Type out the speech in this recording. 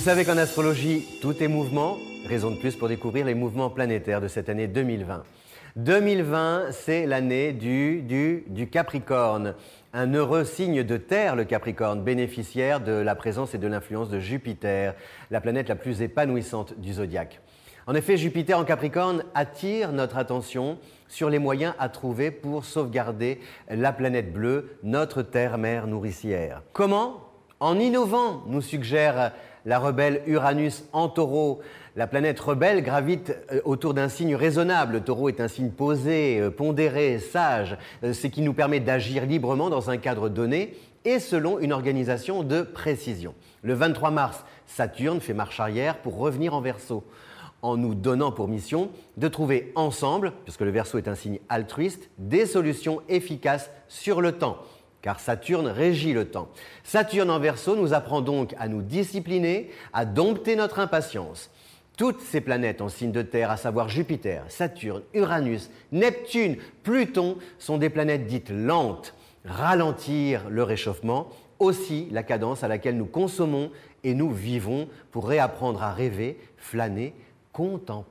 Vous savez qu'en astrologie, tout est mouvement. Raison de plus pour découvrir les mouvements planétaires de cette année 2020. 2020, c'est l'année du, du, Capricorne. Un heureux signe de terre, le Capricorne, bénéficiaire de la présence et de l'influence de Jupiter, la planète la plus épanouissante du zodiaque. En effet, Jupiter en Capricorne attire notre attention sur les moyens à trouver pour sauvegarder la planète bleue, notre terre-mère nourricière. Comment? En innovant, nous suggère la rebelle Uranus en taureau. La planète rebelle gravite euh, autour d'un signe raisonnable. Le taureau est un signe posé, euh, pondéré, sage, euh, ce qui nous permet d'agir librement dans un cadre donné et selon une organisation de précision. Le 23 mars, Saturne fait marche arrière pour revenir en verso en nous donnant pour mission de trouver ensemble, puisque le verso est un signe altruiste, des solutions efficaces sur le temps car Saturne régit le temps. Saturne en verso nous apprend donc à nous discipliner, à dompter notre impatience. Toutes ces planètes en signe de terre, à savoir Jupiter, Saturne, Uranus, Neptune, Pluton, sont des planètes dites lentes. Ralentir le réchauffement, aussi la cadence à laquelle nous consommons et nous vivons pour réapprendre à rêver, flâner, contempler.